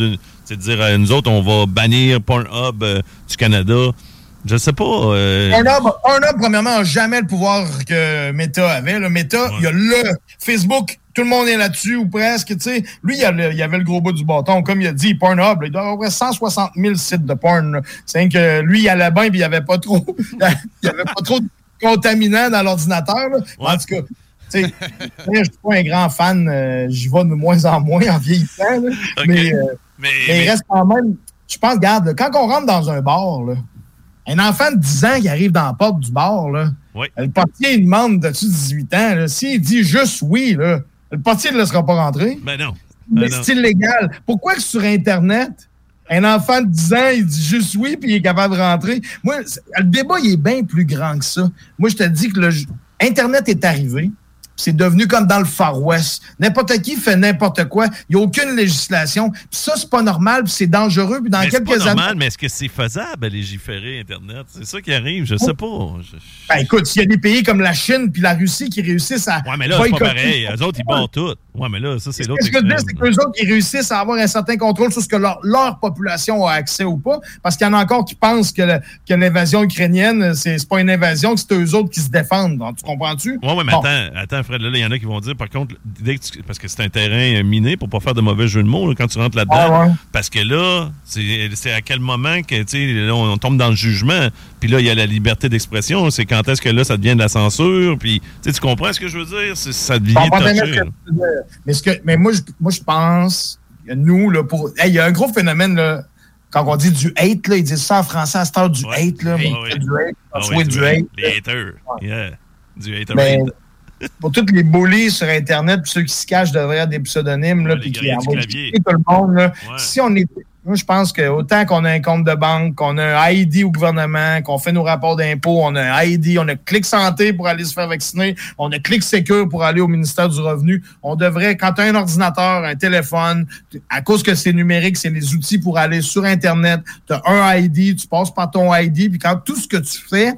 de, dire, nous autres, on va bannir Pornhub euh, du Canada. Je sais pas. Euh... Pornhub, premièrement, n'a jamais le pouvoir que Meta avait. Le Meta, il y a le Facebook. Tout le monde est là-dessus, ou presque. sais Lui, il, y avait le gros bout du bâton. Comme il a dit, Pornhub, il doit avoir 160 000 sites de porn. C'est que lui, il allait bien, puis il n'y avait pas trop, (laughs) il avait pas trop de contaminants dans l'ordinateur. En tout cas, (laughs) je ne suis pas un grand fan, euh, j'y vais de moins en moins en vieillissant. (laughs) Euh, mais, mais, il reste quand même. Je pense, regarde, quand on rentre dans un bar, un enfant de 10 ans qui arrive dans la porte du bar, là, le portier il demande de 18 ans. S'il dit juste oui, là, le portier ne laissera pas rentrer. Ben non. Mais ben c'est illégal. Pourquoi que sur Internet, un enfant de 10 ans, il dit juste oui, puis il est capable de rentrer? Moi, le débat, il est bien plus grand que ça. Moi, je te dis que le, Internet est arrivé. C'est devenu comme dans le Far West. N'importe qui fait n'importe quoi. Il n'y a aucune législation. Puis ça, c'est pas normal, puis c'est dangereux. Puis dans mais quelques pas normal, mais est-ce que c'est faisable à légiférer Internet? C'est ça qui arrive, je sais pas. Ben, écoute, s'il y a des pays comme la Chine puis la Russie qui réussissent à. Ouais, mais là, c'est pas pareil. Eux autres, ils battent tout. Ouais, mais là, ça, c'est l'autre Ce que je veux dire, c'est qu'eux autres, ils réussissent à avoir un certain contrôle sur ce que leur, leur population a accès ou pas. Parce qu'il y en a encore qui pensent que, le- que l'invasion ukrainienne, c'est c'est pas une invasion, que c'est eux autres qui se défendent. Donc, Tu comprends-tu? Ouais, ouais, mais Bon. attends, attends, Fred, là, il y en a qui vont dire, par contre, dès que tu- parce que c'est un terrain euh, miné pour pas faire de mauvais jeu de mots là, quand tu rentres là-dedans. Ah ouais. Parce que là, c'est c'est à quel moment que, tu sais, là, on tombe dans le jugement, puis là, il y a la liberté d'expression, c'est quand est-ce que là, ça devient de la censure, puis, tu comprends ce que je veux dire? C'est- Ça devient Mais, ce que, mais moi, je, moi, je pense, que nous, là, pour. Hey, Il y a un gros phénomène, là, quand on dit du hate, là, ils disent ça en français à cette heure du hate, là. Ouais. du hate, Ah du hate. Les haters. Yeah. Du hater Mais hate. pour tous les bullies sur Internet, puis ceux qui se cachent derrière des pseudonymes, là, puis qui envoient tout le monde, là, si on est. Moi, je pense que autant qu'on a un compte de banque, qu'on a un ID au gouvernement, qu'on fait nos rapports d'impôts, on a un ID, on a Clic Santé pour aller se faire vacciner, on a Clic Secure pour aller au ministère du Revenu. On devrait, quand tu as un ordinateur, un téléphone, à cause que c'est numérique, c'est les outils pour aller sur Internet, tu as un ID, tu passes par ton ID, puis quand tout ce que tu fais,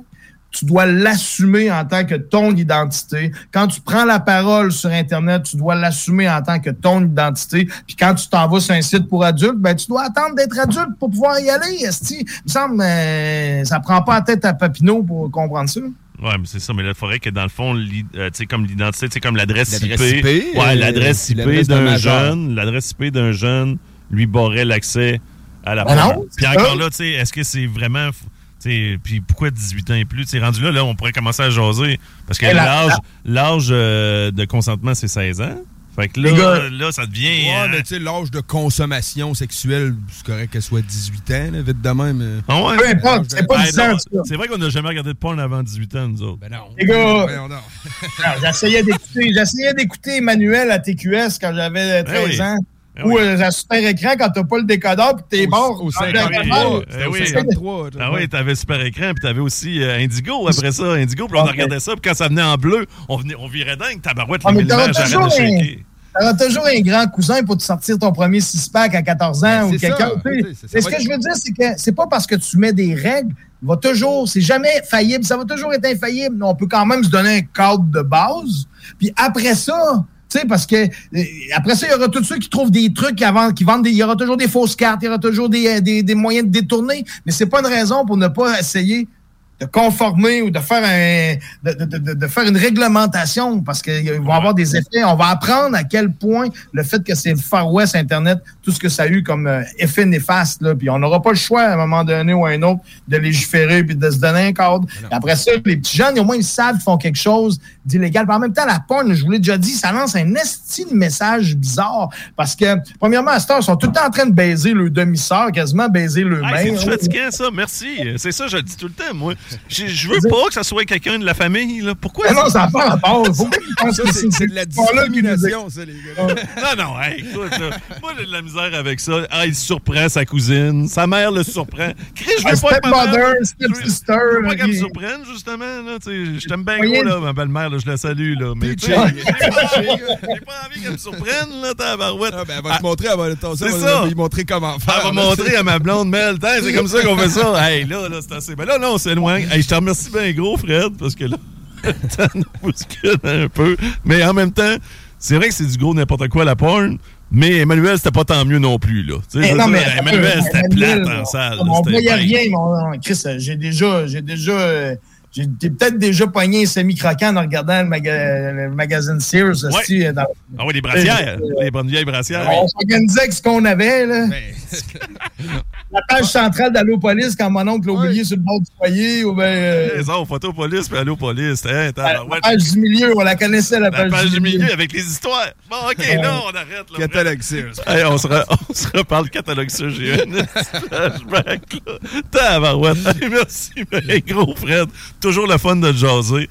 tu dois l'assumer en tant que ton identité. Quand tu prends la parole sur Internet, tu dois l'assumer en tant que ton identité. Puis quand tu t'en vas sur un site pour adultes, ben, tu dois attendre d'être adulte pour pouvoir y aller. Esti. Il me semble euh, ça prend pas la tête à Papineau pour comprendre ça. Ouais, mais c'est ça. Mais là, il faudrait que dans le fond, euh, tu sais, comme l'identité, tu sais, comme l'adresse IP. L'adresse IP, ouais, euh, l'adresse IP d'un jeune. L'adresse IP d'un jeune lui barrait l'accès à la Ben non, Puis encore ça. là, tu sais, est-ce que c'est vraiment. F- tu sais, Puis pourquoi 18 ans et plus? Tu sais, rendu là, là, on pourrait commencer à jaser. Parce que l'âge l'âge euh, de consentement, c'est 16 ans. Fait que là, Les gars- là ça devient. Ouais, euh, mais tu sais, l'âge de consommation sexuelle, c'est correct qu'elle soit 18 ans, là, vite de même. euh. ah ouais? Peu importe, c'est pas Ben du sens, non, ça. C'est vrai qu'on n'a jamais regardé de porn avant 18 ans, nous autres. Ben non. Les gars. Alors, (laughs) J'essayais d'écouter, j'essayais d'écouter Emmanuel à TQS quand j'avais 13 oui. ans. Eh Ou oui. euh, à super écran quand t'as pas le décodeur puis t'es mort. au Quand 53. t'as- C'était Eh au oui. 53. Ah oui, t'avais super écran, puis t'avais aussi euh, Indigo après ça, Indigo, puis on regardait ça, puis quand ça venait en bleu, on, venait, on virait dingue, tabarouette, Ah, les mais t'auras l'image arrête toujours de un- shaker. T'auras toujours un grand cousin pour te sortir ton premier six-pack à 14 ans Ben, ou c'est quelqu'un. Mais ce que je veux dire, c'est que c'est pas parce que tu mets des règles, il va toujours, c'est jamais faillible, ça va toujours être infaillible. mais On peut quand même se donner un cadre de base. Puis après ça, tu sais, parce que euh, après ça, il y aura tous ceux qui trouvent des trucs vendent, qui vendent des. Il y aura toujours des fausses cartes, il y aura toujours des, euh, des, des moyens de détourner. Mais c'est pas une raison pour ne pas essayer de conformer ou de faire un de, de- de- de faire une réglementation parce qu'ils vont avoir des effets. On va apprendre à quel point le fait que c'est le Far West Internet, tout ce que ça a eu comme euh, effet néfaste, là, puis on n'aura pas le choix à un moment donné ou à un autre de légiférer puis de se donner un cadre. Après ça, les petits jeunes, au moins, ils savent qu'ils font quelque chose d'illégal. Puis en même temps, la porn, je vous l'ai déjà dit, ça lance un esti de message bizarre parce que, premièrement, à cette heure, ils sont tout le temps en train de baiser le demi-sœur, quasiment baiser le Hey, c'est fatigant, ça, merci. C'est ça, je le dis tout le temps, moi. Je, je veux pas que ça soit quelqu'un de la famille, là. Pourquoi? Ah non, ça n'a pas rapport. C'est de la là discrimination, ça, les gars. Non, non, hey, écoute, là, moi, j'ai de la misère avec ça. Ah, il surprend sa cousine. Sa mère le surprend. Chris, je veux pas que ma mère- stepmother, Je veux- stepsister, je veux pas là, qu'elle me surprenne, justement. Là, tu sais, je t'aime bien gros, là, ma belle-mère, là, je la salue. Là, mais tu sais, chill. j'ai pas, envie qu'elle me surprenne, là, ta barouette. Ah, ben, elle va te montrer, elle va, va lui montrer comment faire. Elle va là, montrer à ma blonde Mel, Tiens, c'est comme ça qu'on fait ça. Hey, là, là, c'est assez. Ben là, non, on s'éloigne. Hey, je te remercie bien gros, Fred, parce que là, (laughs) ça nous bouscule un peu. Mais en même temps, c'est vrai que c'est du gros n'importe quoi, la porn. Mais Emmanuel, c'était pas tant mieux non plus, là. Tu sais, Eh non, mais Emmanuel, c'était plate en salle. On voyait rien, mon Chris. J'ai déjà, j'ai déjà, euh, j'ai peut-être déjà pogné un semi-croquant en regardant le, maga- le magazine Sears. Ouais. esti, euh, dans- Ah oui, les brassières. Euh, les bonnes vieilles brassières. On s'organisait avec ce qu'on avait, là. (laughs) La page centrale d'Allopolis quand mon oncle l'a oublié sur le bord du foyer, ou bien. euh, Les autres, photopolice puis allopolice. Hein, la page du milieu, on la connaissait, la La page, page du milieu avec les histoires. Bon, OK, là, on arrête. Là, Catalogue Sears. Hey, on, se re- (laughs) on se reparle catalogue j'ai un flashback, là. Tabarouette. Hey, merci, (laughs) ben, gros Fred. Toujours le fun de te jaser.